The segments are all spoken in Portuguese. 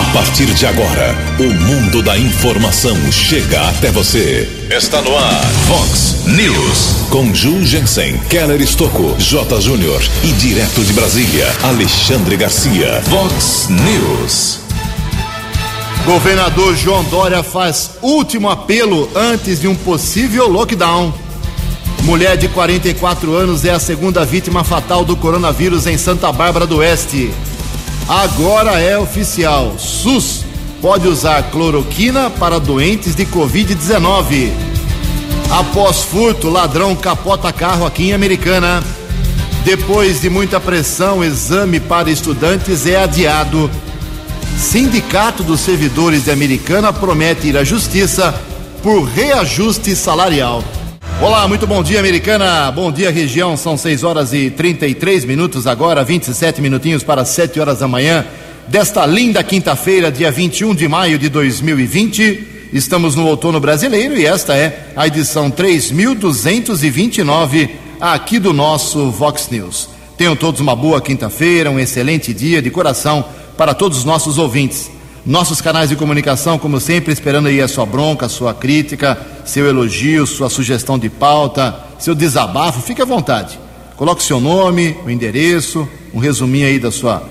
A partir de agora, o mundo da informação chega até você. Está no ar, Fox News. Com Ju Jensen, Keller Estocco, J. Júnior e direto de Brasília, Alexandre Garcia. Fox News. Governador João Dória faz último apelo antes de um possível lockdown. Mulher de 44 anos é a segunda vítima fatal do coronavírus em Santa Bárbara do Oeste. Agora é oficial: SUS pode usar cloroquina para doentes de Covid-19. Após furto, ladrão capota carro aqui em Americana. Depois de muita pressão, exame para estudantes é adiado. Sindicato dos Servidores de Americana promete ir à Justiça por reajuste salarial. Olá, muito bom dia, Americana. Bom dia, região. São 6 horas e 33 minutos agora, 27 minutinhos para 7 horas da manhã desta linda quinta-feira, dia 21 de maio de 2020. Estamos no outono brasileiro e esta é a edição 3229 aqui do nosso Vox News. Tenham todos uma boa quinta-feira, um excelente dia de coração para todos os nossos ouvintes. Nossos canais de comunicação, como sempre, esperando aí a sua bronca, a sua crítica, seu elogio, sua sugestão de pauta, seu desabafo, fique à vontade. Coloque seu nome, o endereço, um resuminho aí da sua,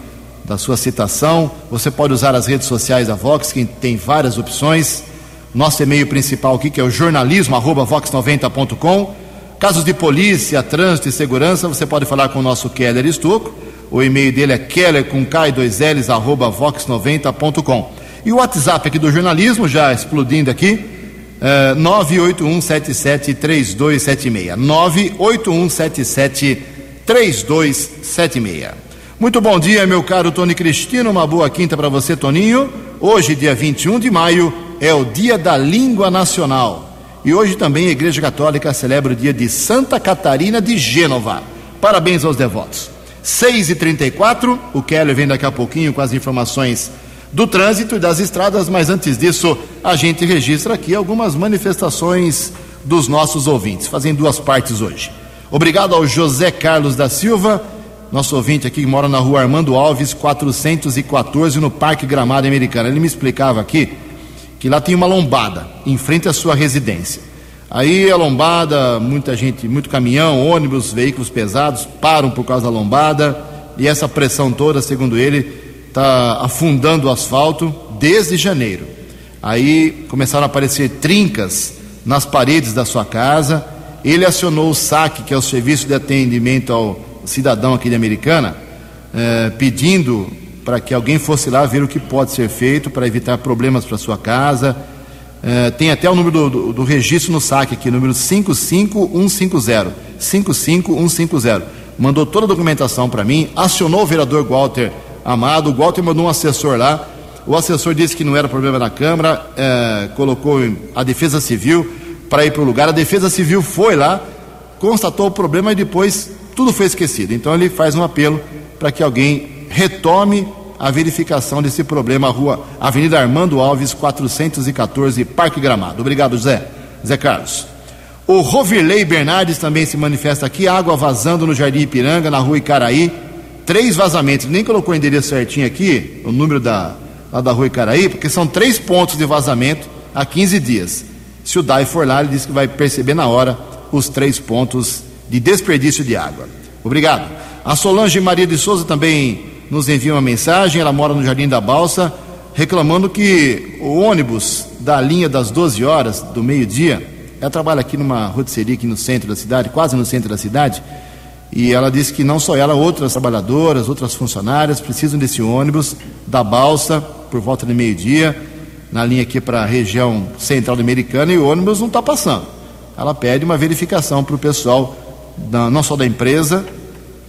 da sua citação. Você pode usar as redes sociais da Vox, que tem várias opções. Nosso e-mail principal aqui, que é o jornalismo.vox90.com. Casos de polícia, trânsito e segurança, você pode falar com o nosso Keller Estuco. O e-mail dele é keller com K 2 L's, arroba vox90.com. E o WhatsApp aqui do jornalismo, já explodindo aqui, é 981773276. 981773276. Muito bom dia, meu caro Tony Cristino. Uma boa quinta para você, Toninho. Hoje, dia 21 de maio, é o Dia da Língua Nacional. E hoje também a Igreja Católica celebra o dia de Santa Catarina de Gênova. Parabéns aos devotos. 6 e 34 o Keller vem daqui a pouquinho com as informações do trânsito e das estradas, mas antes disso, a gente registra aqui algumas manifestações dos nossos ouvintes. Fazem duas partes hoje. Obrigado ao José Carlos da Silva, nosso ouvinte aqui que mora na rua Armando Alves, 414, no Parque Gramado Americano. Ele me explicava aqui que lá tem uma lombada em frente à sua residência. Aí a lombada, muita gente, muito caminhão, ônibus, veículos pesados param por causa da lombada e essa pressão toda, segundo ele, está afundando o asfalto desde janeiro. Aí começaram a aparecer trincas nas paredes da sua casa. Ele acionou o SAC, que é o Serviço de Atendimento ao Cidadão aqui de Americana, eh, pedindo para que alguém fosse lá ver o que pode ser feito para evitar problemas para sua casa é, tem até o número do, do, do, registro no saque aqui, número 55150. 55150. Mandou toda a documentação para mim, acionou o vereador Walter Amado. O Walter mandou um assessor lá. O assessor disse que não era problema na Câmara, é, colocou a Defesa Civil para ir para o lugar. A Defesa Civil foi lá, constatou o problema e depois tudo foi esquecido. Então ele faz um apelo para que alguém retome a verificação desse problema, rua Avenida Armando Alves, 414, Parque Gramado. Obrigado, Zé. Zé Carlos. O Rovirley Bernardes também se manifesta aqui, água vazando no Jardim Ipiranga, na rua Icaraí. Três vazamentos, nem colocou o endereço certinho aqui, o número da, lá da rua Icaraí, porque são três pontos de vazamento há 15 dias. Se o DAI for lá, ele diz que vai perceber na hora os três pontos de desperdício de água. Obrigado. A Solange Maria de Souza também nos envia uma mensagem, ela mora no Jardim da Balsa, reclamando que o ônibus da linha das 12 horas do meio-dia, ela trabalha aqui numa rotisseria aqui no centro da cidade, quase no centro da cidade, e ela disse que não só ela, outras trabalhadoras, outras funcionárias precisam desse ônibus da Balsa por volta de meio-dia, na linha aqui para a região central Americana, e o ônibus não está passando. Ela pede uma verificação para o pessoal, não só da empresa,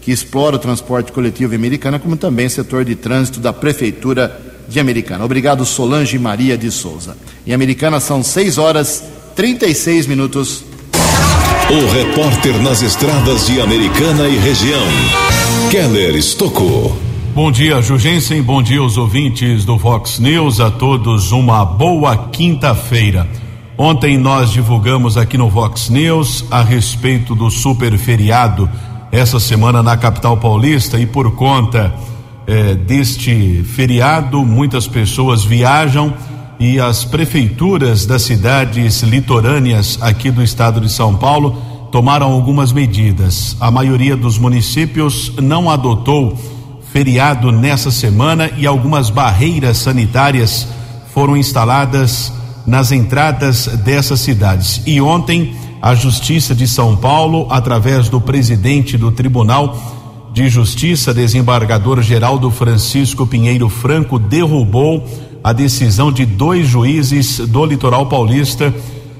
que explora o transporte coletivo americano, como também o setor de trânsito da Prefeitura de Americana. Obrigado, Solange Maria de Souza. Em Americana são 6 horas 36 minutos. O repórter nas estradas de Americana e região, Keller Estocou. Bom dia, Jugensen. Bom dia aos ouvintes do Fox News. A todos uma boa quinta-feira. Ontem nós divulgamos aqui no Vox News a respeito do super feriado essa semana na capital paulista e por conta eh, deste feriado, muitas pessoas viajam e as prefeituras das cidades litorâneas aqui do estado de São Paulo tomaram algumas medidas. A maioria dos municípios não adotou feriado nessa semana e algumas barreiras sanitárias foram instaladas nas entradas dessas cidades. E ontem, a Justiça de São Paulo, através do presidente do Tribunal de Justiça, desembargador Geraldo Francisco Pinheiro Franco, derrubou a decisão de dois juízes do litoral paulista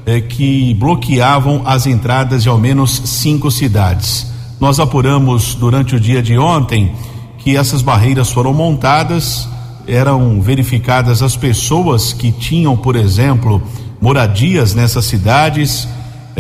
eh, que bloqueavam as entradas de ao menos cinco cidades. Nós apuramos durante o dia de ontem que essas barreiras foram montadas eram verificadas as pessoas que tinham, por exemplo, moradias nessas cidades,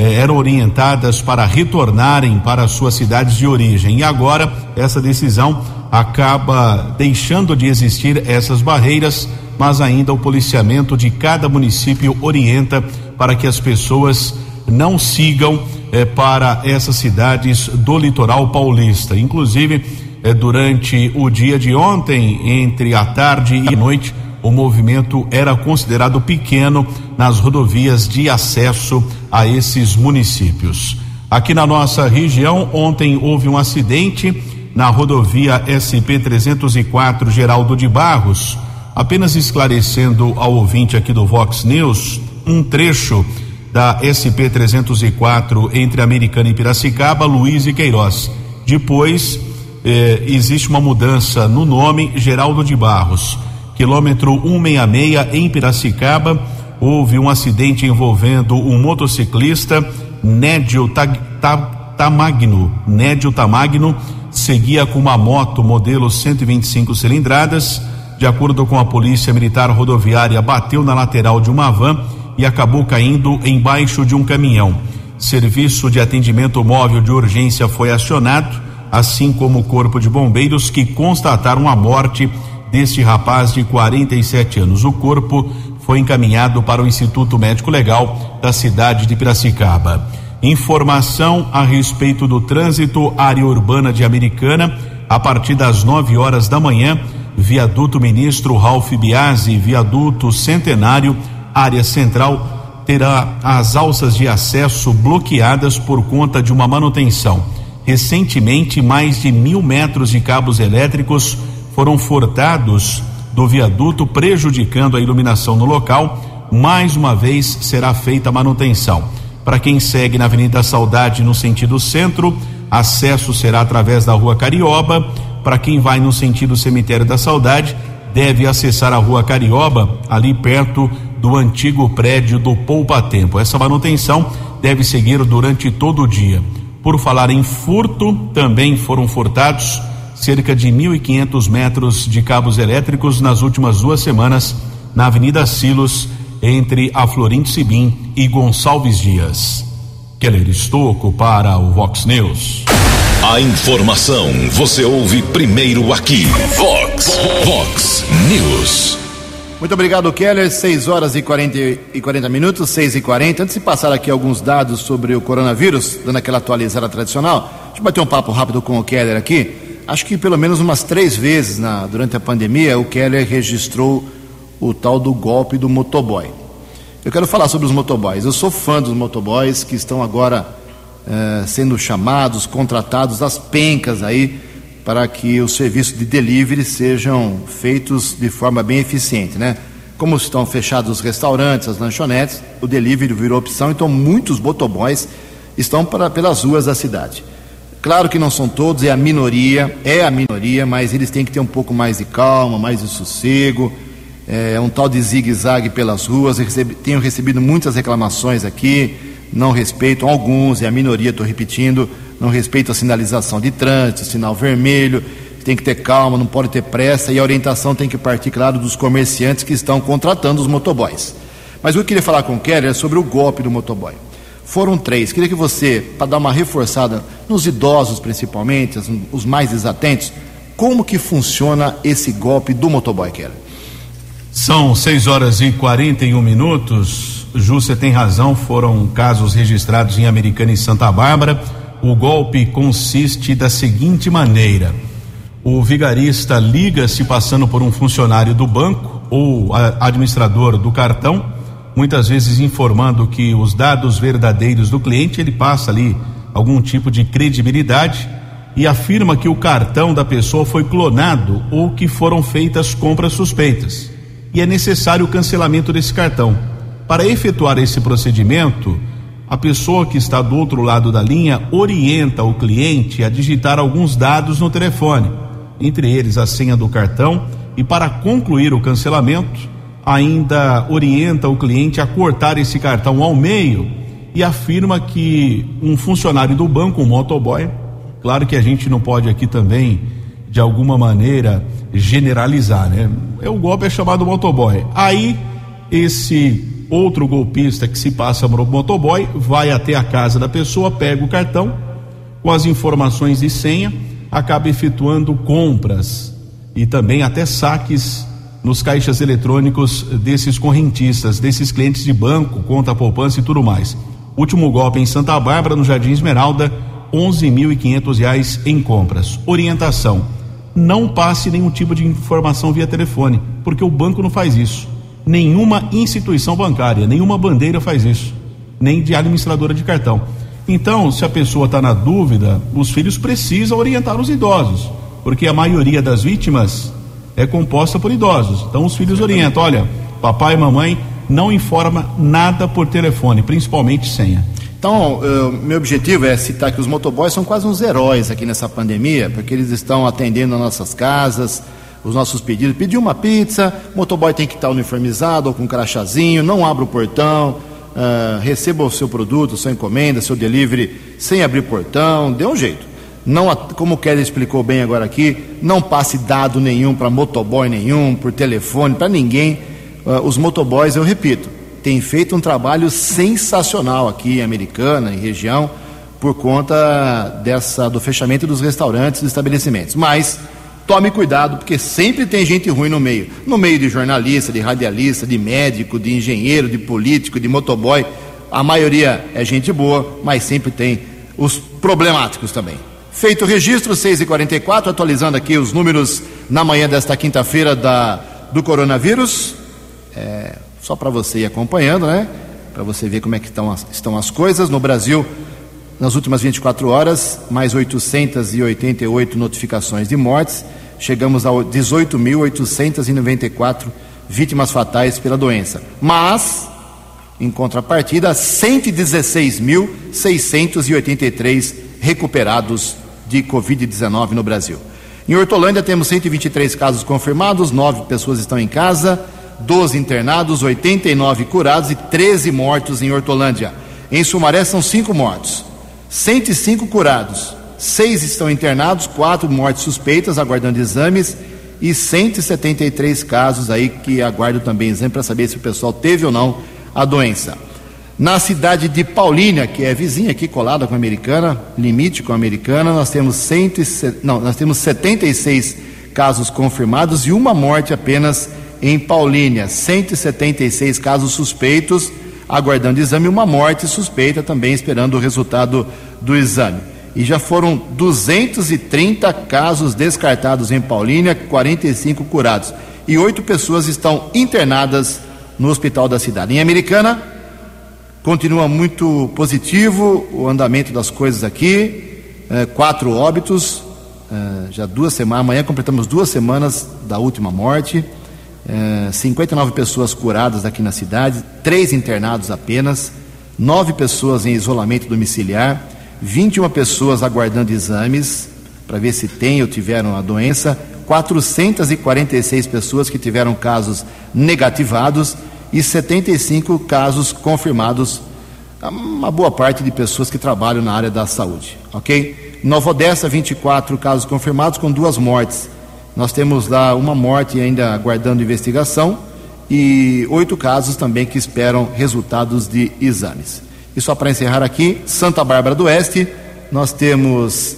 eh, eram orientadas para retornarem para suas cidades de origem. E agora essa decisão acaba deixando de existir essas barreiras, mas ainda o policiamento de cada município orienta para que as pessoas não sigam eh, para essas cidades do litoral paulista. Inclusive, é, durante o dia de ontem, entre a tarde e a noite, o movimento era considerado pequeno nas rodovias de acesso a esses municípios. Aqui na nossa região, ontem houve um acidente na rodovia SP 304 Geraldo de Barros. Apenas esclarecendo ao ouvinte aqui do Vox News, um trecho da SP 304 entre Americana e Piracicaba, Luiz e Queiroz. Depois, eh, existe uma mudança no nome Geraldo de Barros. Quilômetro 166 em Piracicaba, houve um acidente envolvendo um motociclista, Nédio Tag, Tamagno. Nédio Tamagno seguia com uma moto modelo 125 cilindradas. De acordo com a Polícia Militar Rodoviária, bateu na lateral de uma van e acabou caindo embaixo de um caminhão. Serviço de atendimento móvel de urgência foi acionado assim como o Corpo de Bombeiros, que constataram a morte deste rapaz de 47 anos. O corpo foi encaminhado para o Instituto Médico Legal da cidade de Piracicaba. Informação a respeito do trânsito área urbana de Americana a partir das 9 horas da manhã. Viaduto Ministro Ralph Biasi, viaduto Centenário, área central, terá as alças de acesso bloqueadas por conta de uma manutenção. Recentemente, mais de mil metros de cabos elétricos foram furtados do viaduto, prejudicando a iluminação no local. Mais uma vez será feita a manutenção. Para quem segue na Avenida Saudade no sentido centro, acesso será através da Rua Carioba. Para quem vai no sentido Cemitério da Saudade, deve acessar a Rua Carioba, ali perto do antigo prédio do Poupa Tempo. Essa manutenção deve seguir durante todo o dia. Por falar em furto, também foram furtados cerca de 1.500 metros de cabos elétricos nas últimas duas semanas na Avenida Silos, entre a Florinto Sibim e Gonçalves Dias. Keller Estocco para o Vox News. A informação você ouve primeiro aqui. Vox, Vox News. Muito obrigado, Keller. 6 horas e 40, e 40 minutos, 6 e 40. Antes de passar aqui alguns dados sobre o coronavírus, dando aquela atualizada tradicional, deixa eu bater um papo rápido com o Keller aqui. Acho que pelo menos umas três vezes na, durante a pandemia o Keller registrou o tal do golpe do motoboy. Eu quero falar sobre os motoboys. Eu sou fã dos motoboys que estão agora eh, sendo chamados, contratados, as pencas aí para que os serviços de delivery sejam feitos de forma bem eficiente, né? Como estão fechados os restaurantes, as lanchonetes, o delivery virou opção, então muitos motoboys estão para, pelas ruas da cidade. Claro que não são todos, é a minoria, é a minoria, mas eles têm que ter um pouco mais de calma, mais de sossego, é um tal de zigue-zague pelas ruas. Eu recebi, tenho recebido muitas reclamações aqui, não respeitam alguns, é a minoria, estou repetindo, não respeita a sinalização de trânsito, sinal vermelho, tem que ter calma, não pode ter pressa e a orientação tem que partir, claro, dos comerciantes que estão contratando os motoboys. Mas o que eu queria falar com o Keller é sobre o golpe do motoboy. Foram três. Queria que você, para dar uma reforçada nos idosos principalmente, os mais desatentos, como que funciona esse golpe do motoboy, Keller? São 6 horas e 41 minutos. Ju, você tem razão, foram casos registrados em Americana e Santa Bárbara o golpe consiste da seguinte maneira: o vigarista liga se passando por um funcionário do banco ou administrador do cartão, muitas vezes informando que os dados verdadeiros do cliente, ele passa ali algum tipo de credibilidade e afirma que o cartão da pessoa foi clonado ou que foram feitas compras suspeitas. E é necessário o cancelamento desse cartão. Para efetuar esse procedimento, a pessoa que está do outro lado da linha orienta o cliente a digitar alguns dados no telefone, entre eles a senha do cartão, e para concluir o cancelamento, ainda orienta o cliente a cortar esse cartão ao meio e afirma que um funcionário do banco, um motoboy, claro que a gente não pode aqui também, de alguma maneira, generalizar, né? É o golpe é chamado motoboy. Aí esse outro golpista que se passa por motoboy vai até a casa da pessoa, pega o cartão com as informações de senha, acaba efetuando compras e também até saques nos caixas eletrônicos desses correntistas, desses clientes de banco, conta poupança e tudo mais. Último golpe em Santa Bárbara, no Jardim Esmeralda, quinhentos reais em compras. Orientação: não passe nenhum tipo de informação via telefone, porque o banco não faz isso. Nenhuma instituição bancária, nenhuma bandeira faz isso, nem de administradora de cartão. Então, se a pessoa está na dúvida, os filhos precisam orientar os idosos, porque a maioria das vítimas é composta por idosos. Então, os filhos orientam: olha, papai e mamãe não informa nada por telefone, principalmente senha. Então, uh, meu objetivo é citar que os motoboys são quase uns heróis aqui nessa pandemia, porque eles estão atendendo as nossas casas, os nossos pedidos. Pedir uma pizza, o motoboy tem que estar uniformizado ou com um crachazinho, não abra o portão, uh, receba o seu produto, sua encomenda, seu delivery sem abrir portão, dê um jeito. Não, como o Kelly explicou bem agora aqui, não passe dado nenhum para motoboy nenhum, por telefone, para ninguém uh, os motoboys, eu repito, têm feito um trabalho sensacional aqui em Americana, em região, por conta dessa do fechamento dos restaurantes e estabelecimentos. Mas tome cuidado, porque sempre tem gente ruim no meio. No meio de jornalista, de radialista, de médico, de engenheiro, de político, de motoboy. A maioria é gente boa, mas sempre tem os problemáticos também. Feito o registro, 6h44, atualizando aqui os números na manhã desta quinta-feira do coronavírus. É, só para você ir acompanhando, né? Para você ver como é que estão as, estão as coisas. No Brasil, nas últimas 24 horas, mais 888 notificações de mortes. Chegamos a 18.894 vítimas fatais pela doença. Mas, em contrapartida, 116.683 recuperados de Covid-19 no Brasil. Em Hortolândia temos 123 casos confirmados, 9 pessoas estão em casa. 12 internados, 89 curados e 13 mortos em Hortolândia. Em Sumaré são 5 mortos, 105 curados, 6 estão internados, 4 mortes suspeitas aguardando exames e 173 casos aí que aguardam também exame para saber se o pessoal teve ou não a doença. Na cidade de Paulínia, que é vizinha aqui colada com a Americana, limite com a Americana, nós temos, 100, não, nós temos 76 casos confirmados e uma morte apenas em Paulínia, 176 casos suspeitos, aguardando exame, uma morte suspeita também esperando o resultado do exame. E já foram 230 casos descartados em Paulínia, 45 curados. E oito pessoas estão internadas no hospital da cidade. Em Americana, continua muito positivo o andamento das coisas aqui. É, quatro óbitos, é, já duas semanas. Amanhã completamos duas semanas da última morte. 59 é, pessoas curadas aqui na cidade, três internados apenas, nove pessoas em isolamento domiciliar, 21 pessoas aguardando exames para ver se têm ou tiveram a doença, 446 pessoas que tiveram casos negativados e 75 casos confirmados, uma boa parte de pessoas que trabalham na área da saúde, ok? Nova Odessa, 24 casos confirmados com duas mortes. Nós temos lá uma morte ainda aguardando investigação e oito casos também que esperam resultados de exames. E só para encerrar aqui, Santa Bárbara do Oeste, nós temos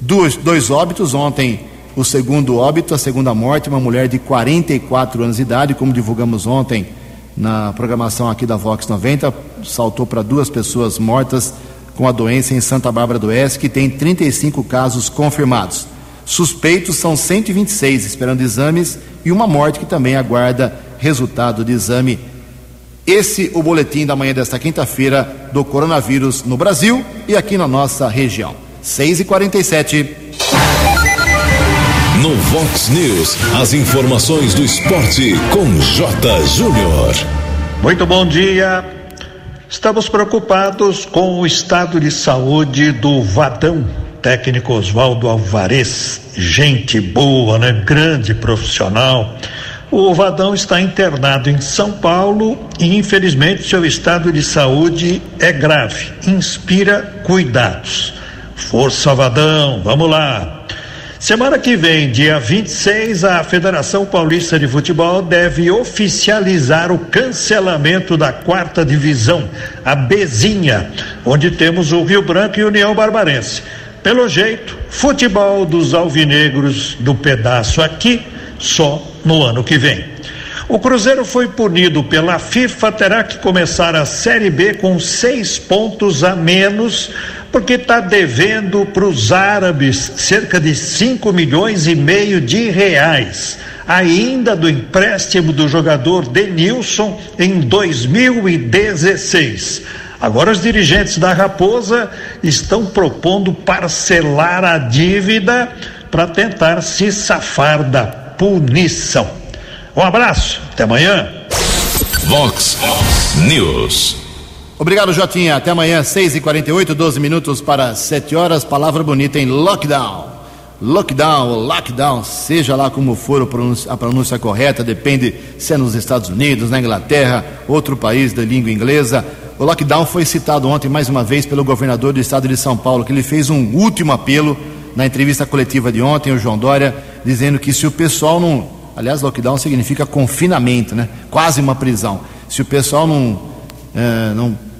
dois, dois óbitos. Ontem, o segundo óbito, a segunda morte, uma mulher de 44 anos de idade, como divulgamos ontem na programação aqui da Vox 90, saltou para duas pessoas mortas com a doença em Santa Bárbara do Oeste, que tem 35 casos confirmados. Suspeitos são 126 esperando exames e uma morte que também aguarda resultado de exame. Esse o boletim da manhã desta quinta-feira do coronavírus no Brasil e aqui na nossa região. 6 e 47 No Vox News, as informações do esporte com J. Júnior. Muito bom dia. Estamos preocupados com o estado de saúde do Vadão, técnico Oswaldo Alvarez, gente boa, né? Grande profissional. O Vadão está internado em São Paulo e, infelizmente, seu estado de saúde é grave. Inspira cuidados. Força Vadão, vamos lá. Semana que vem, dia 26, a Federação Paulista de Futebol deve oficializar o cancelamento da quarta divisão, a Bezinha, onde temos o Rio Branco e União Barbarense. Pelo jeito, futebol dos alvinegros do pedaço aqui só no ano que vem. O Cruzeiro foi punido pela FIFA, terá que começar a Série B com seis pontos a menos porque está devendo para os árabes cerca de 5 milhões e meio de reais, ainda do empréstimo do jogador Denilson em 2016. Agora os dirigentes da Raposa estão propondo parcelar a dívida para tentar se safar da punição. Um abraço, até amanhã. Vox News. Obrigado, Jotinha. Até amanhã, 6h48, 12 minutos para 7 horas. Palavra bonita em lockdown. Lockdown lockdown, seja lá como for a pronúncia correta, depende se é nos Estados Unidos, na Inglaterra, outro país da língua inglesa. O lockdown foi citado ontem mais uma vez pelo governador do estado de São Paulo, que ele fez um último apelo na entrevista coletiva de ontem, o João Dória, dizendo que se o pessoal não. Aliás, lockdown significa confinamento, né? Quase uma prisão. Se o pessoal não, é, não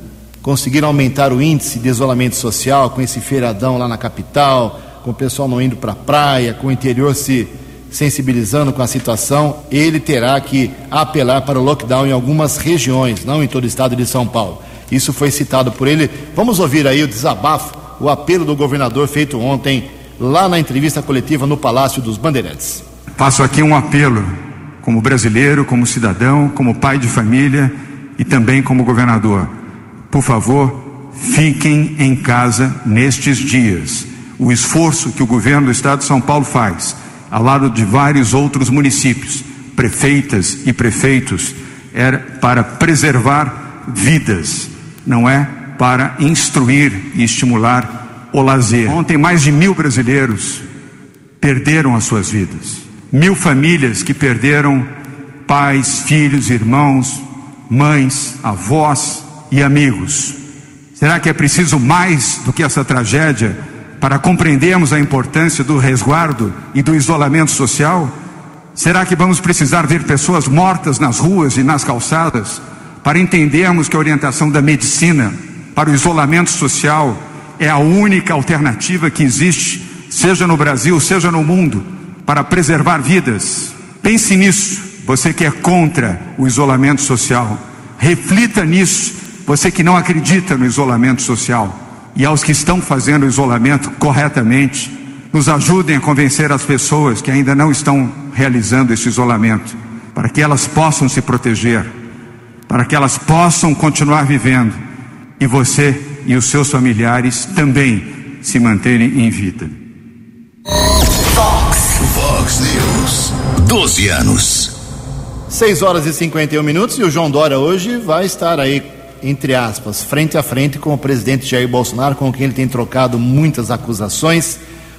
conseguiram aumentar o índice de isolamento social com esse feiradão lá na capital, com o pessoal não indo para a praia, com o interior se sensibilizando com a situação, ele terá que apelar para o lockdown em algumas regiões, não em todo o estado de São Paulo. Isso foi citado por ele. Vamos ouvir aí o desabafo, o apelo do governador feito ontem lá na entrevista coletiva no Palácio dos Bandeirantes. Faço aqui um apelo, como brasileiro, como cidadão, como pai de família e também como governador por favor, fiquem em casa nestes dias. O esforço que o governo do estado de São Paulo faz, ao lado de vários outros municípios, prefeitas e prefeitos, é para preservar vidas, não é para instruir e estimular o lazer. Ontem, mais de mil brasileiros perderam as suas vidas. Mil famílias que perderam pais, filhos, irmãos, mães, avós, e amigos. Será que é preciso mais do que essa tragédia para compreendermos a importância do resguardo e do isolamento social? Será que vamos precisar ver pessoas mortas nas ruas e nas calçadas para entendermos que a orientação da medicina para o isolamento social é a única alternativa que existe, seja no Brasil, seja no mundo, para preservar vidas? Pense nisso, você que é contra o isolamento social. Reflita nisso você que não acredita no isolamento social e aos que estão fazendo o isolamento corretamente, nos ajudem a convencer as pessoas que ainda não estão realizando esse isolamento, para que elas possam se proteger, para que elas possam continuar vivendo e você e os seus familiares também se manterem em vida. Fox, Fox News, 12 anos. 6 horas e 51 minutos e o João Dória hoje vai estar aí entre aspas, frente a frente com o presidente Jair Bolsonaro, com quem ele tem trocado muitas acusações,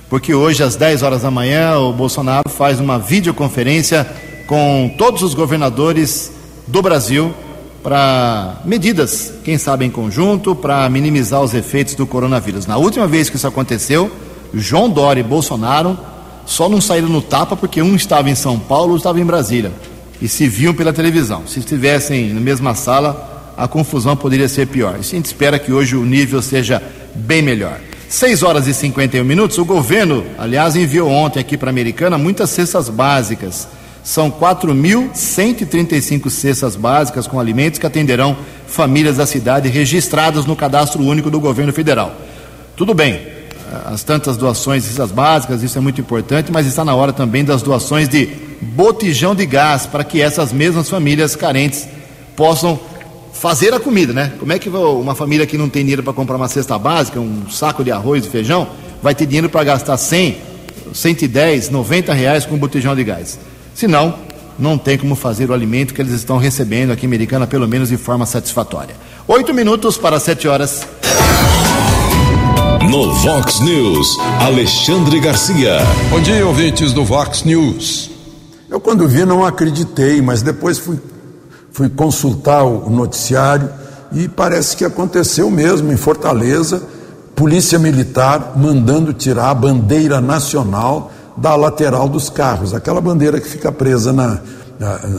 porque hoje, às 10 horas da manhã, o Bolsonaro faz uma videoconferência com todos os governadores do Brasil para medidas, quem sabe em conjunto, para minimizar os efeitos do coronavírus. Na última vez que isso aconteceu, João Dória e Bolsonaro só não saíram no tapa porque um estava em São Paulo, outro estava em Brasília. E se viam pela televisão. Se estivessem na mesma sala, a confusão poderia ser pior. A gente espera que hoje o nível seja bem melhor. 6 horas e 51 minutos. O governo, aliás, enviou ontem aqui para a Americana muitas cestas básicas. São 4.135 cestas básicas com alimentos que atenderão famílias da cidade registradas no cadastro único do governo federal. Tudo bem, as tantas doações de cestas básicas, isso é muito importante, mas está na hora também das doações de botijão de gás para que essas mesmas famílias carentes possam fazer a comida, né? Como é que uma família que não tem dinheiro para comprar uma cesta básica, um saco de arroz e feijão, vai ter dinheiro para gastar 100, 110, 90 reais com um botijão de gás? Senão, não tem como fazer o alimento que eles estão recebendo aqui em Americana, pelo menos de forma satisfatória. Oito minutos para sete horas. No Vox News, Alexandre Garcia. Bom dia, ouvintes do Vox News. Eu, quando vi, não acreditei, mas depois fui, fui consultar o noticiário e parece que aconteceu mesmo em Fortaleza. Polícia Militar mandando tirar a bandeira nacional da lateral dos carros, aquela bandeira que fica presa na,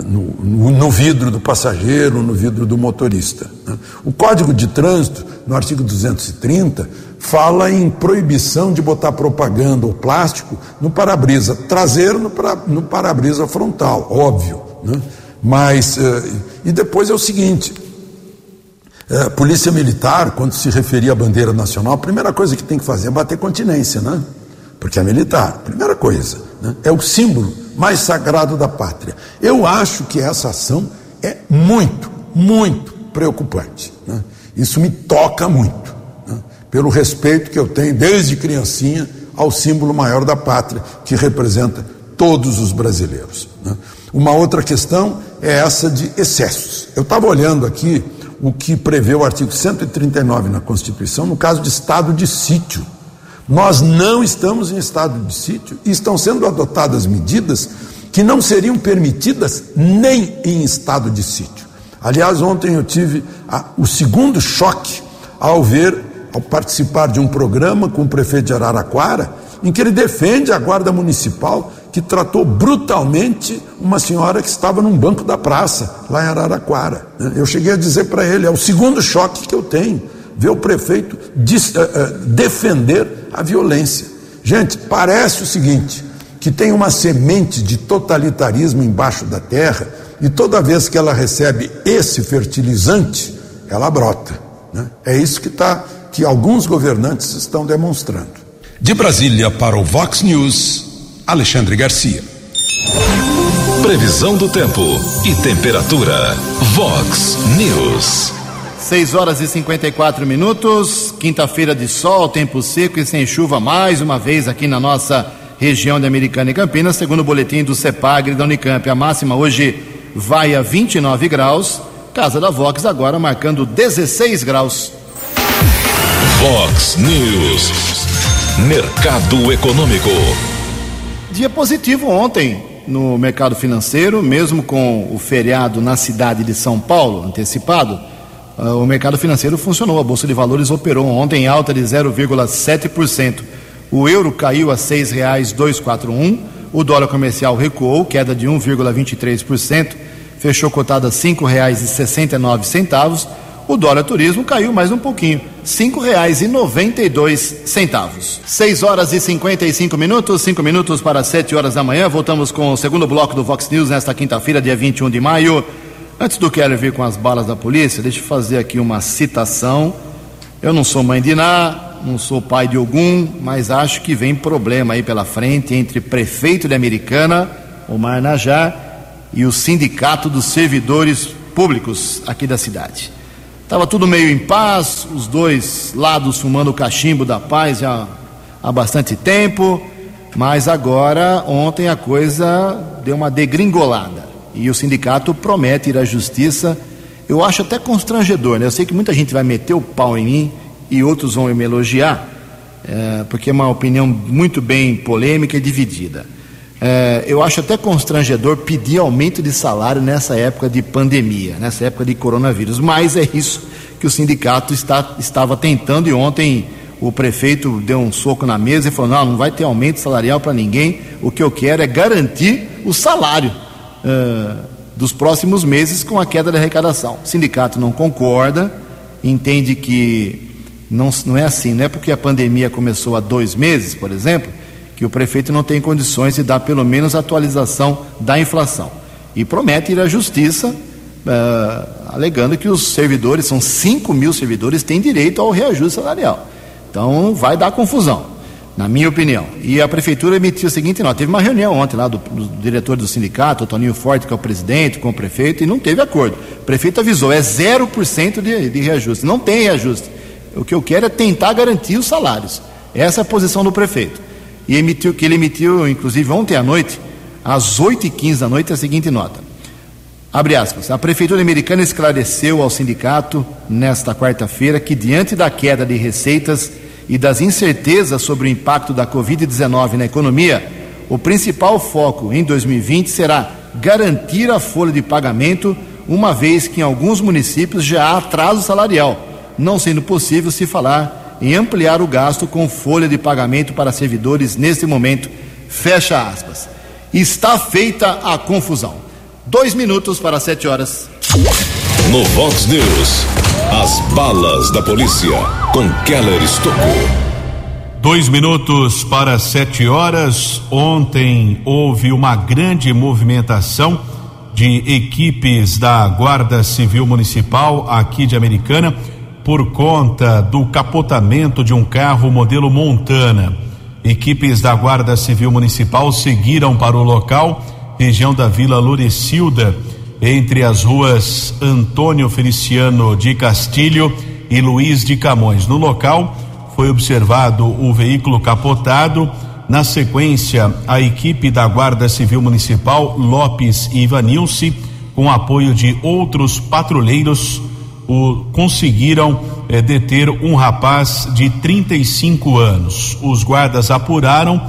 no, no, vidro do passageiro, no vidro do motorista. Né? O Código de Trânsito, no artigo 230, fala em proibição de botar propaganda ou plástico no para-brisa traseiro, no para-brisa frontal, óbvio. Né? Mas, eh, e depois é o seguinte: eh, Polícia Militar, quando se referia à bandeira nacional, a primeira coisa que tem que fazer é bater continência, né? Porque é militar, primeira coisa, né? é o símbolo mais sagrado da pátria. Eu acho que essa ação é muito, muito preocupante. Né? Isso me toca muito, né? pelo respeito que eu tenho desde criancinha ao símbolo maior da pátria, que representa todos os brasileiros. Né? Uma outra questão é essa de excessos. Eu estava olhando aqui o que prevê o artigo 139 na Constituição no caso de estado de sítio. Nós não estamos em estado de sítio e estão sendo adotadas medidas que não seriam permitidas nem em estado de sítio. Aliás, ontem eu tive a, o segundo choque ao ver, ao participar de um programa com o prefeito de Araraquara, em que ele defende a guarda municipal que tratou brutalmente uma senhora que estava num banco da praça, lá em Araraquara. Eu cheguei a dizer para ele: é o segundo choque que eu tenho ver o prefeito uh, uh, defender a violência. Gente, parece o seguinte: que tem uma semente de totalitarismo embaixo da terra e toda vez que ela recebe esse fertilizante, ela brota. Né? É isso que, tá, que alguns governantes estão demonstrando. De Brasília para o Vox News, Alexandre Garcia. Previsão do tempo e temperatura. Vox News. 6 horas e 54 minutos, quinta-feira de sol, tempo seco e sem chuva mais uma vez aqui na nossa região de Americana e Campinas, segundo o boletim do CEPAGRE da Unicamp. A máxima hoje vai a 29 graus, Casa da Vox agora marcando 16 graus. Vox News, Mercado Econômico. Dia positivo ontem no mercado financeiro, mesmo com o feriado na cidade de São Paulo antecipado uh, o mercado financeiro funcionou. A Bolsa de Valores operou ontem em alta de 0,7%. O euro caiu a R$ 6,241. O dólar comercial recuou, queda de 1,23%, fechou cotado a R$ 5,69. O dólar turismo caiu mais um pouquinho, R$ 5,92. 6 horas e 55 minutos, 5 minutos para 7 horas da manhã. Voltamos com o segundo bloco do Vox News nesta quinta-feira, dia 21 de maio. Antes do Keller vir com as balas da polícia, deixa eu fazer aqui uma citação. Eu não sou mãe de Ná, não sou pai de algum, mas acho que vem problema aí pela frente entre prefeito de Americana, Omar Najar, e o sindicato dos servidores públicos aqui da cidade. Estava tudo meio em paz, os dois lados fumando o cachimbo da paz já há bastante tempo, mas agora, ontem, a coisa deu uma degringolada e o sindicato promete ir à justiça. Eu acho até constrangedor, né? Eu sei que muita gente vai meter o pau em mim e outros vão me elogiar, é, porque é uma opinião muito bem polêmica e dividida. É, eu acho até constrangedor pedir aumento de salário nessa época de pandemia, nessa época de coronavírus, mas é isso que o sindicato está, estava tentando e ontem o prefeito deu um soco na mesa e falou: não, não vai ter aumento salarial para ninguém, o que eu quero é garantir o salário uh, dos próximos meses com a queda da arrecadação. O sindicato não concorda, entende que não, não é assim, não é porque a pandemia começou há dois meses, por exemplo, que o prefeito não tem condições de dar pelo menos atualização da inflação. E promete ir à justiça, uh, alegando que os servidores, são 5 mil servidores, têm direito ao reajuste salarial. Então vai dar confusão. na minha opinião. E a prefeitura emitiu a seguinte nota: teve uma reunião ontem lá do, do diretor do sindicato, o Toninho Forte, que é o presidente, com o prefeito, e não teve acordo. O prefeito avisou: é 0% de, de reajuste. Não tem reajuste. O que eu quero é tentar garantir os salários. Essa é a posição do prefeito. E emitiu, que ele emitiu, inclusive, ontem à noite, às 8h15 da noite, a seguinte nota. Abre aspas. A Prefeitura Americana esclareceu ao sindicato, nesta quarta-feira, que diante da queda de receitas e das incertezas sobre o impacto da Covid-19 na economia, o principal foco em 2020 será garantir a folha de pagamento, uma vez que em alguns municípios já há atraso salarial, não sendo possível se falar em ampliar o gasto com folha de pagamento para servidores neste momento. Fecha aspas. Está feita a confusão. Dois minutos para sete horas. No Vox News, as balas da polícia com Keller Estocou. Dois minutos para sete horas. Ontem houve uma grande movimentação de equipes da Guarda Civil Municipal aqui de Americana por conta do capotamento de um carro modelo Montana. Equipes da Guarda Civil Municipal seguiram para o local, região da Vila Lorecilda entre as ruas Antônio Feliciano de Castilho e Luiz de Camões. No local foi observado o veículo capotado. Na sequência, a equipe da Guarda Civil Municipal, Lopes e Ivanilce, com apoio de outros patrulheiros, o, conseguiram eh, deter um rapaz de 35 anos. Os guardas apuraram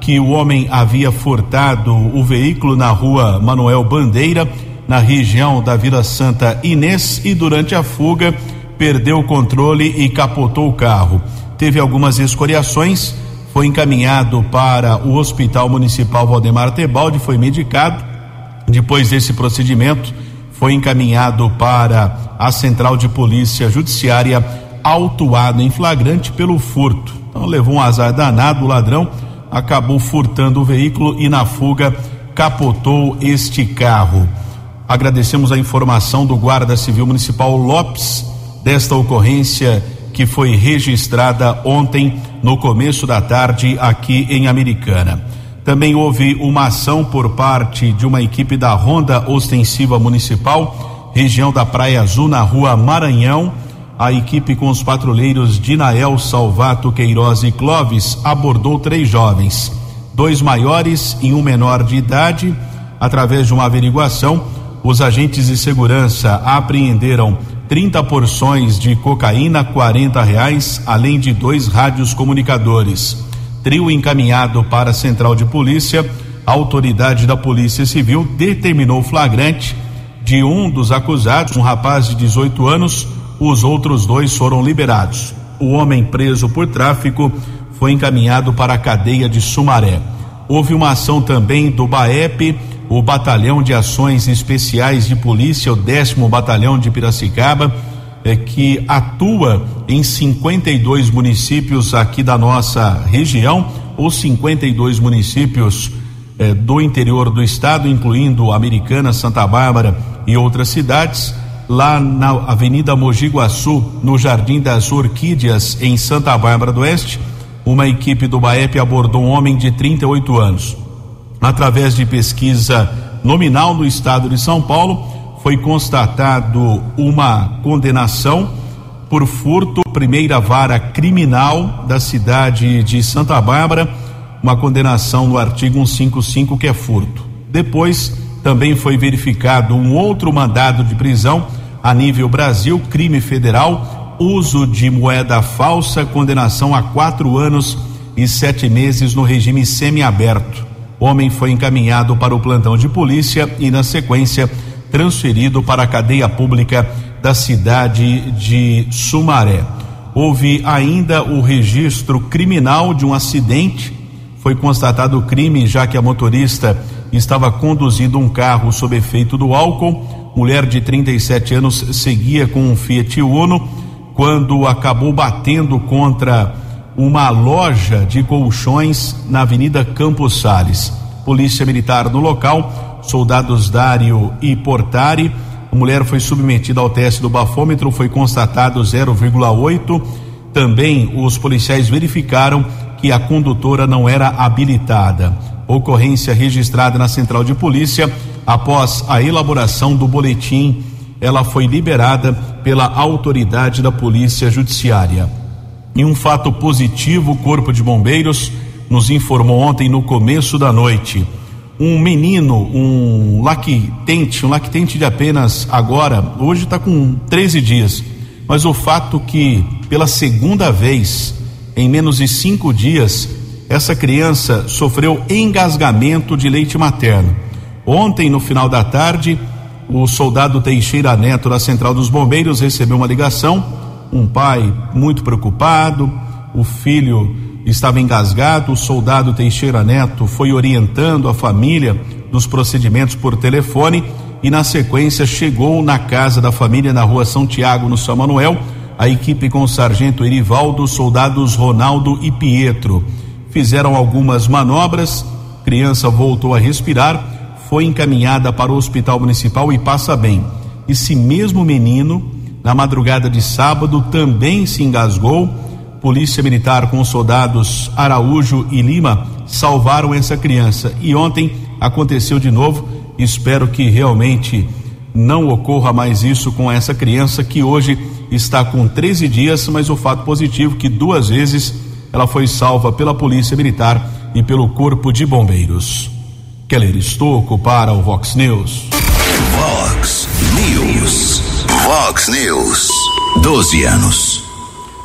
que o homem havia furtado o veículo na rua Manuel Bandeira na região da Vila Santa Inês e durante a fuga perdeu o controle e capotou o carro. Teve algumas escoriações, foi encaminhado para o Hospital Municipal Valdemar Tebaldi, foi medicado. Depois desse procedimento, foi encaminhado para a Central de Polícia Judiciária, autuado em flagrante pelo furto. Então levou um azar danado, o ladrão acabou furtando o veículo e na fuga capotou este carro. Agradecemos a informação do Guarda Civil Municipal Lopes desta ocorrência que foi registrada ontem no começo da tarde aqui em Americana. Também houve uma ação por parte de uma equipe da Ronda Ostensiva Municipal, região da Praia Azul, na rua Maranhão. A equipe com os patrulheiros Dinael Salvato Queiroz e Clóvis abordou três jovens, dois maiores e um menor de idade. Através de uma averiguação, os agentes de segurança apreenderam 30 porções de cocaína, 40 reais, além de dois rádios comunicadores. Trio encaminhado para a central de polícia. A autoridade da Polícia Civil determinou flagrante de um dos acusados, um rapaz de 18 anos. Os outros dois foram liberados. O homem preso por tráfico foi encaminhado para a cadeia de Sumaré. Houve uma ação também do BAEP o Batalhão de Ações Especiais de Polícia, o décimo Batalhão de Piracicaba, é, que atua em 52 municípios aqui da nossa região, ou 52 municípios é, do interior do estado, incluindo Americana, Santa Bárbara e outras cidades. Lá na Avenida Mogi Guaçu, no Jardim das Orquídeas, em Santa Bárbara do Oeste, uma equipe do BAEP abordou um homem de 38 anos através de pesquisa nominal no estado de São Paulo, foi constatado uma condenação por furto, primeira vara criminal da cidade de Santa Bárbara, uma condenação no artigo 155 que é furto. Depois também foi verificado um outro mandado de prisão a nível Brasil, crime federal, uso de moeda falsa, condenação a quatro anos e sete meses no regime semiaberto. Homem foi encaminhado para o plantão de polícia e, na sequência, transferido para a cadeia pública da cidade de Sumaré. Houve ainda o registro criminal de um acidente. Foi constatado o crime, já que a motorista estava conduzindo um carro sob efeito do álcool. Mulher de 37 anos seguia com um Fiat Uno quando acabou batendo contra uma loja de colchões na Avenida Campos Sales. Polícia Militar no local, soldados Dário e Portari. A mulher foi submetida ao teste do bafômetro, foi constatado 0,8. Também os policiais verificaram que a condutora não era habilitada. Ocorrência registrada na central de polícia após a elaboração do boletim. Ela foi liberada pela autoridade da Polícia Judiciária. Em um fato positivo, o Corpo de Bombeiros nos informou ontem no começo da noite. Um menino, um lactente, um lactente de apenas agora, hoje está com 13 dias, mas o fato que pela segunda vez em menos de cinco dias essa criança sofreu engasgamento de leite materno. Ontem, no final da tarde, o soldado Teixeira Neto da Central dos Bombeiros recebeu uma ligação. Um pai muito preocupado, o filho estava engasgado. O soldado Teixeira Neto foi orientando a família nos procedimentos por telefone e, na sequência, chegou na casa da família na rua São Tiago, no São Manuel. A equipe com o sargento Erivaldo, soldados Ronaldo e Pietro fizeram algumas manobras. Criança voltou a respirar, foi encaminhada para o hospital municipal e passa bem. Esse mesmo menino, na madrugada de sábado, também se engasgou Polícia Militar com os soldados Araújo e Lima salvaram essa criança. E ontem aconteceu de novo. Espero que realmente não ocorra mais isso com essa criança que hoje está com 13 dias, mas o fato positivo é que duas vezes ela foi salva pela Polícia Militar e pelo Corpo de Bombeiros. Keller Estocco para o Vox News. Vox News. Vox News. 12 anos.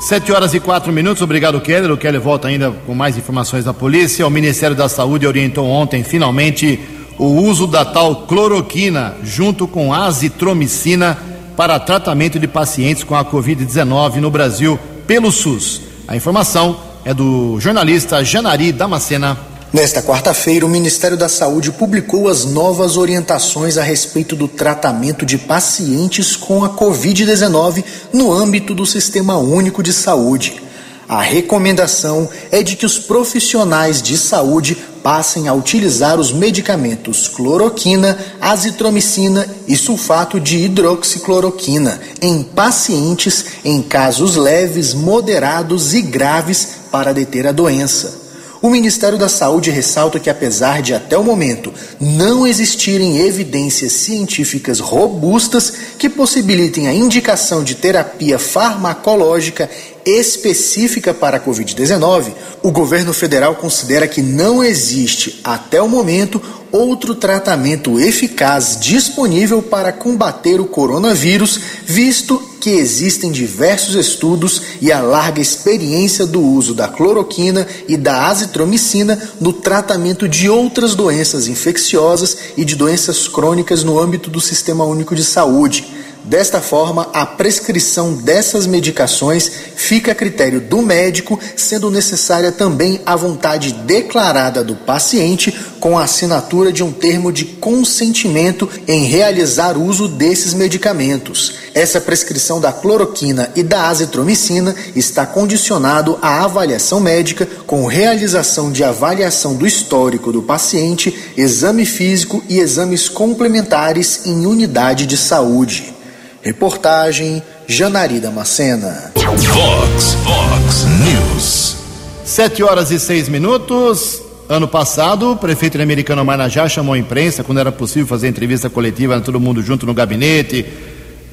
Sete horas e quatro minutos, obrigado Keller. O Keller volta ainda com mais informações da polícia. O Ministério da Saúde orientou ontem, finalmente, o uso da tal cloroquina junto com azitromicina para tratamento de pacientes com a Covid-19 no Brasil pelo SUS. A informação é do jornalista Janari Damascena. Nesta quarta-feira, o Ministério da Saúde publicou as novas orientações a respeito do tratamento de pacientes com a Covid-19 no âmbito do Sistema Único de Saúde. A recomendação é de que os profissionais de saúde passem a utilizar os medicamentos cloroquina, azitromicina e sulfato de hidroxicloroquina em pacientes em casos leves, moderados e graves para deter a doença. O Ministério da Saúde ressalta que, apesar de até o momento não existirem evidências científicas robustas que possibilitem a indicação de terapia farmacológica específica para a Covid-19, o governo federal considera que não existe, até o momento, outro tratamento eficaz disponível para combater o coronavírus, visto que existem diversos estudos e a larga experiência do uso da cloroquina e da azitromicina no tratamento de outras doenças infecciosas e de doenças crônicas no âmbito do Sistema Único de Saúde. Desta forma, a prescrição dessas medicações fica a critério do médico, sendo necessária também a vontade declarada do paciente com a assinatura de um termo de consentimento em realizar uso desses medicamentos. Essa prescrição da cloroquina e da azitromicina está condicionado à avaliação médica com realização de avaliação do histórico do paciente, exame físico e exames complementares em unidade de saúde. Reportagem Janari Macena. Vox, Vox News. Sete horas e seis minutos. Ano passado, o prefeito americano Marajá chamou a imprensa, quando era possível fazer entrevista coletiva, todo mundo junto no gabinete,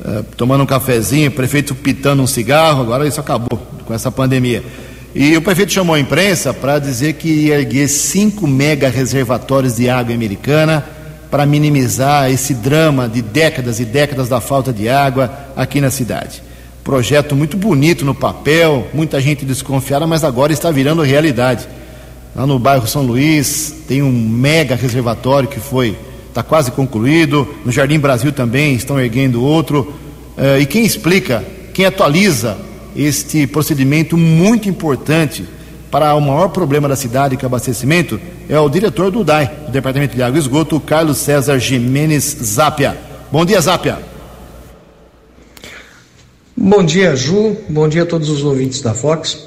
uh, tomando um cafezinho, o prefeito pitando um cigarro, agora isso acabou com essa pandemia. E o prefeito chamou a imprensa para dizer que ia erguer cinco mega reservatórios de água americana para minimizar esse drama de décadas e décadas da falta de água aqui na cidade. Projeto muito bonito no papel, muita gente desconfiada, mas agora está virando realidade. Lá no bairro São Luís tem um mega reservatório que foi está quase concluído. No Jardim Brasil também estão erguendo outro. Eh, e quem explica, quem atualiza este procedimento muito importante para o maior problema da cidade, que é o abastecimento, é o diretor do DAI, do Departamento de Água e Esgoto, Carlos César Jimenez Zápia. Bom dia, Zápia. Bom dia, Ju. Bom dia a todos os ouvintes da Fox.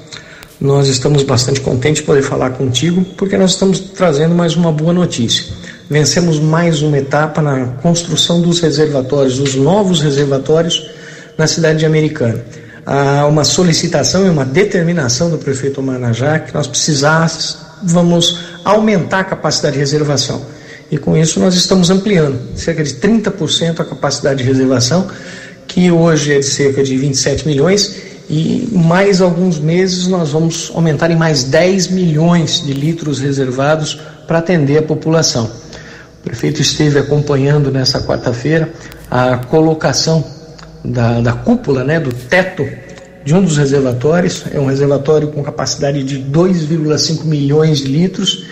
Nós estamos bastante contentes de poder falar contigo, porque nós estamos trazendo mais uma boa notícia. Vencemos mais uma etapa na construção dos reservatórios, dos novos reservatórios na cidade de Americana. Há uma solicitação e uma determinação do prefeito Manajá que nós precisássemos aumentar a capacidade de reservação. E com isso nós estamos ampliando cerca de 30% a capacidade de reservação, que hoje é de cerca de 27 milhões, e mais alguns meses nós vamos aumentar em mais 10 milhões de litros reservados para atender a população. O prefeito esteve acompanhando nessa quarta-feira a colocação da, da cúpula, né, do teto de um dos reservatórios. É um reservatório com capacidade de 2,5 milhões de litros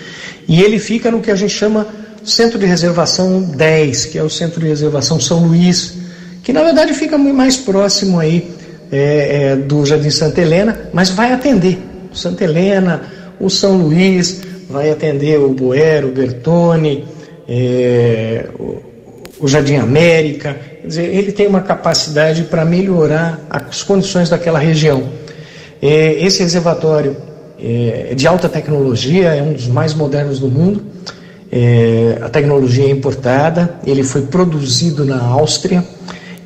e ele fica no que a gente chama Centro de Reservação 10, que é o Centro de Reservação São Luís, que na verdade fica mais próximo aí é, é, do Jardim Santa Helena, mas vai atender Santa Helena, o São Luís, vai atender o Boero, o Bertone, é, o, o Jardim América. Quer dizer, ele tem uma capacidade para melhorar as condições daquela região. É, esse reservatório é de alta tecnologia, é um dos mais modernos do mundo. É, a tecnologia é importada, ele foi produzido na Áustria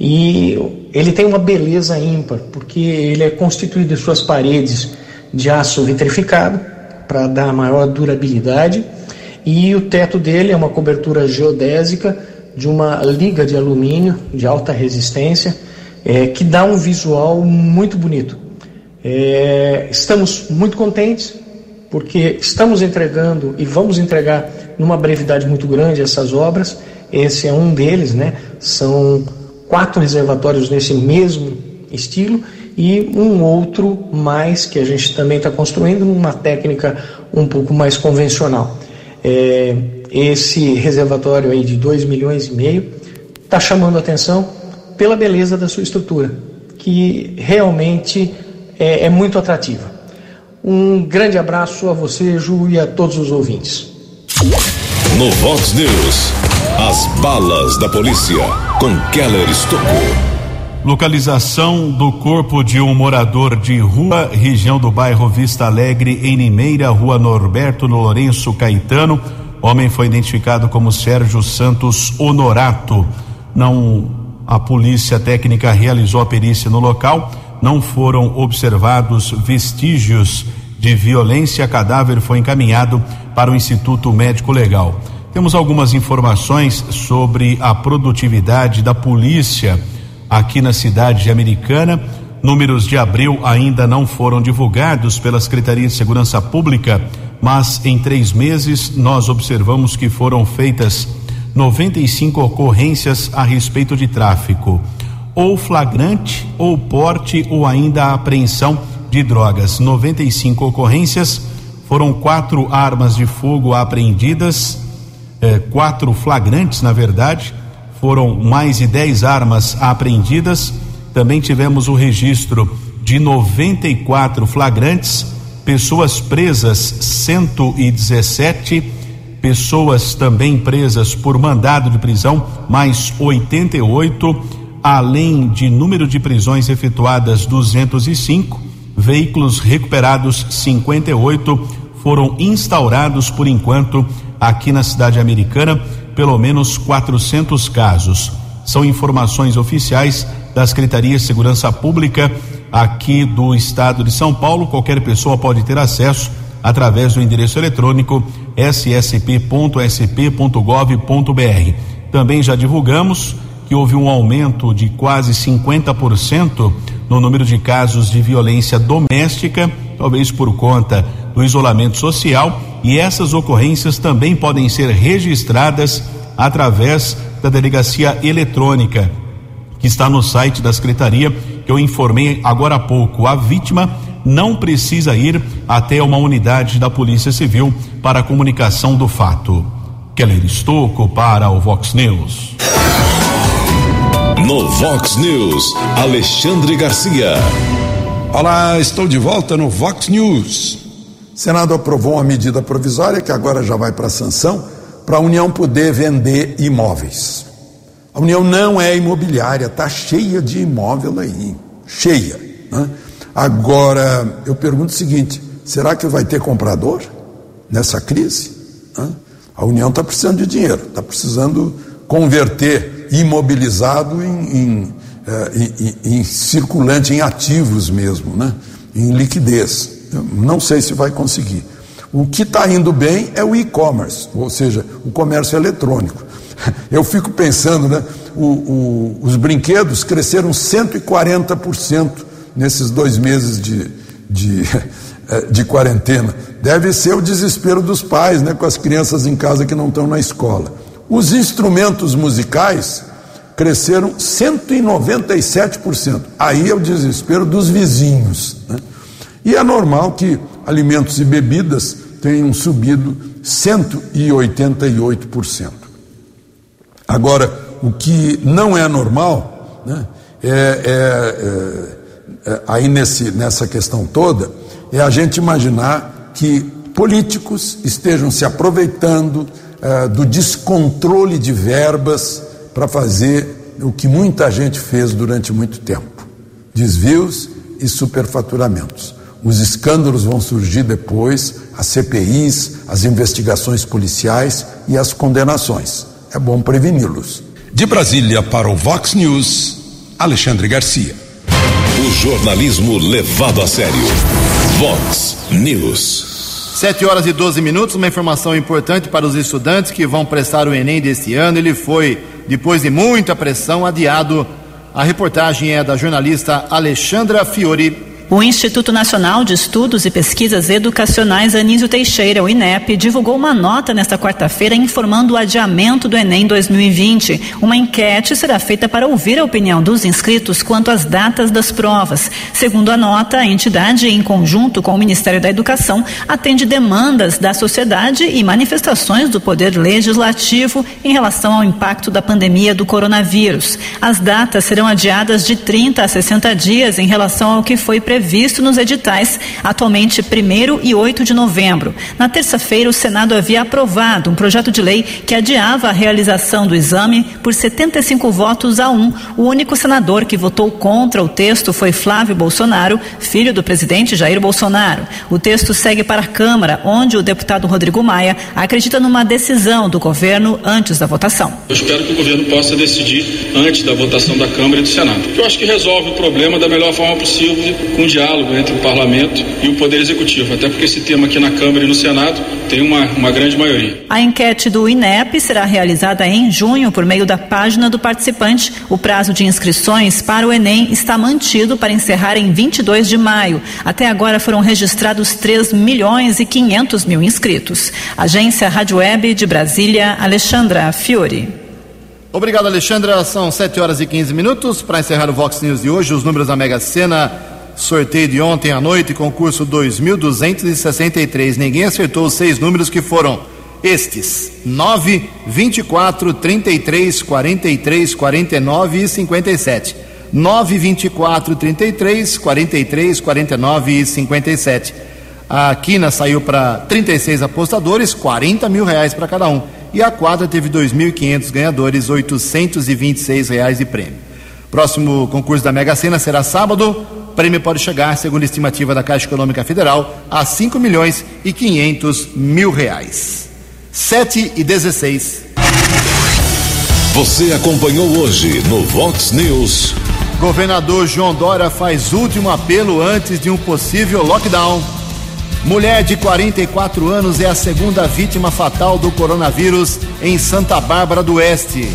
e ele tem uma beleza ímpar, porque ele é constituído de suas paredes de aço vitrificado para dar maior durabilidade e o teto dele é uma cobertura geodésica de uma liga de alumínio de alta resistência é, que dá um visual muito bonito. É, estamos muito contentes porque estamos entregando e vamos entregar numa brevidade muito grande essas obras. Esse é um deles, né? São quatro reservatórios nesse mesmo estilo e um outro mais que a gente também está construindo numa técnica um pouco mais convencional. É, esse reservatório aí de 2 milhões e meio está chamando a atenção pela beleza da sua estrutura, que realmente é, é muito atrativa. Um grande abraço a você, Ju, e a todos os ouvintes. No Vox News, as balas da polícia com Keller Estocou. Localização do corpo de um morador de rua, região do bairro Vista Alegre, em Limeira, rua Norberto Lourenço Caetano. Homem foi identificado como Sérgio Santos Honorato. Não, a polícia técnica realizou a perícia no local não foram observados vestígios de violência. Cadáver foi encaminhado para o Instituto Médico Legal. Temos algumas informações sobre a produtividade da polícia aqui na cidade americana. Números de abril ainda não foram divulgados pela Secretaria de Segurança Pública, mas em três meses nós observamos que foram feitas 95 ocorrências a respeito de tráfico ou flagrante, ou porte, ou ainda apreensão de drogas. 95 ocorrências, foram quatro armas de fogo apreendidas, eh, quatro flagrantes, na verdade, foram mais de 10 armas apreendidas. Também tivemos o registro de 94 flagrantes, pessoas presas 117, pessoas também presas por mandado de prisão, mais 88 além de número de prisões efetuadas 205, veículos recuperados 58, foram instaurados por enquanto aqui na cidade americana pelo menos 400 casos. São informações oficiais da Secretaria de Segurança Pública aqui do estado de São Paulo. Qualquer pessoa pode ter acesso através do endereço eletrônico ssp.sp.gov.br. Também já divulgamos que houve um aumento de quase 50% no número de casos de violência doméstica, talvez por conta do isolamento social, e essas ocorrências também podem ser registradas através da delegacia eletrônica, que está no site da secretaria, que eu informei agora há pouco. A vítima não precisa ir até uma unidade da Polícia Civil para a comunicação do fato. Keller Estocco para o Vox News. No Vox News, Alexandre Garcia. Olá, estou de volta no Vox News. O Senado aprovou uma medida provisória que agora já vai para sanção para a União poder vender imóveis. A União não é imobiliária, está cheia de imóvel aí, cheia. Né? Agora, eu pergunto o seguinte: será que vai ter comprador nessa crise? Né? A União está precisando de dinheiro, está precisando converter imobilizado em, em, é, em, em, circulante, em ativos mesmo, né? em liquidez. Eu não sei se vai conseguir. O que está indo bem é o e-commerce, ou seja, o comércio eletrônico. Eu fico pensando, né? O, o, os brinquedos cresceram 140% nesses dois meses de, de, de quarentena. Deve ser o desespero dos pais, né? Com as crianças em casa que não estão na escola. Os instrumentos musicais cresceram 197%. Aí é o desespero dos vizinhos. Né? E é normal que alimentos e bebidas tenham subido 188%. Agora, o que não é normal, né, é, é, é, aí nesse, nessa questão toda, é a gente imaginar que políticos estejam se aproveitando é, do descontrole de verbas para fazer o que muita gente fez durante muito tempo: desvios e superfaturamentos. Os escândalos vão surgir depois, as CPIs, as investigações policiais e as condenações. É bom preveni-los. De Brasília para o Vox News, Alexandre Garcia. O jornalismo levado a sério. Vox News. 7 horas e 12 minutos, uma informação importante para os estudantes que vão prestar o Enem deste ano. Ele foi, depois de muita pressão, adiado. A reportagem é da jornalista Alexandra Fiore. O Instituto Nacional de Estudos e Pesquisas Educacionais Anísio Teixeira, o INEP, divulgou uma nota nesta quarta-feira informando o adiamento do Enem 2020. Uma enquete será feita para ouvir a opinião dos inscritos quanto às datas das provas. Segundo a nota, a entidade, em conjunto com o Ministério da Educação, atende demandas da sociedade e manifestações do Poder Legislativo em relação ao impacto da pandemia do coronavírus. As datas serão adiadas de 30 a 60 dias em relação ao que foi previsto previsto nos editais, atualmente 1 e 8 de novembro. Na terça-feira, o Senado havia aprovado um projeto de lei que adiava a realização do exame por 75 votos a um. O único senador que votou contra o texto foi Flávio Bolsonaro, filho do presidente Jair Bolsonaro. O texto segue para a Câmara, onde o deputado Rodrigo Maia acredita numa decisão do governo antes da votação. Eu espero que o governo possa decidir antes da votação da Câmara e do Senado. Eu acho que resolve o problema da melhor forma possível, com diálogo entre o parlamento e o poder executivo, até porque esse tema aqui na Câmara e no Senado tem uma, uma grande maioria. A enquete do INEP será realizada em junho por meio da página do participante. O prazo de inscrições para o Enem está mantido para encerrar em 22 de maio. Até agora foram registrados 3 milhões e 500 mil inscritos. Agência Rádio Web de Brasília, Alexandra Fiore. Obrigado, Alexandra. São 7 horas e 15 minutos. Para encerrar o Vox News de hoje, os números da Mega Sena Sorteio de ontem à noite, concurso 2263. Ninguém acertou os seis números que foram estes: 9, 24, 33, 43, 49 e 57. 9, 24, 33, 43, 49 e 57. A quina saiu para 36 apostadores, 40 mil reais para cada um. E a quadra teve 2.500 ganhadores, 826 reais de prêmio. Próximo concurso da Mega Sena será sábado, prêmio pode chegar, segundo a estimativa da Caixa Econômica Federal, a 5 milhões e 500 mil reais. 7 e 16. Você acompanhou hoje no Vox News. Governador João Dória faz último apelo antes de um possível lockdown. Mulher de 44 anos é a segunda vítima fatal do coronavírus em Santa Bárbara do Oeste.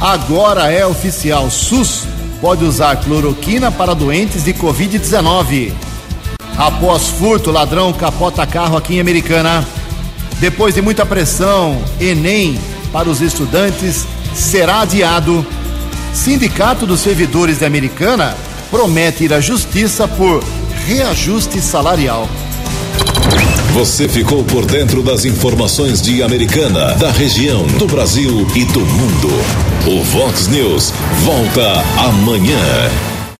Agora é oficial: SUS pode usar cloroquina para doentes de Covid-19. Após furto, ladrão capota carro aqui em Americana. Depois de muita pressão, Enem para os estudantes será adiado. Sindicato dos Servidores de Americana promete ir à justiça por reajuste salarial. Você ficou por dentro das informações de Americana, da região, do Brasil e do mundo. O Vox News volta amanhã.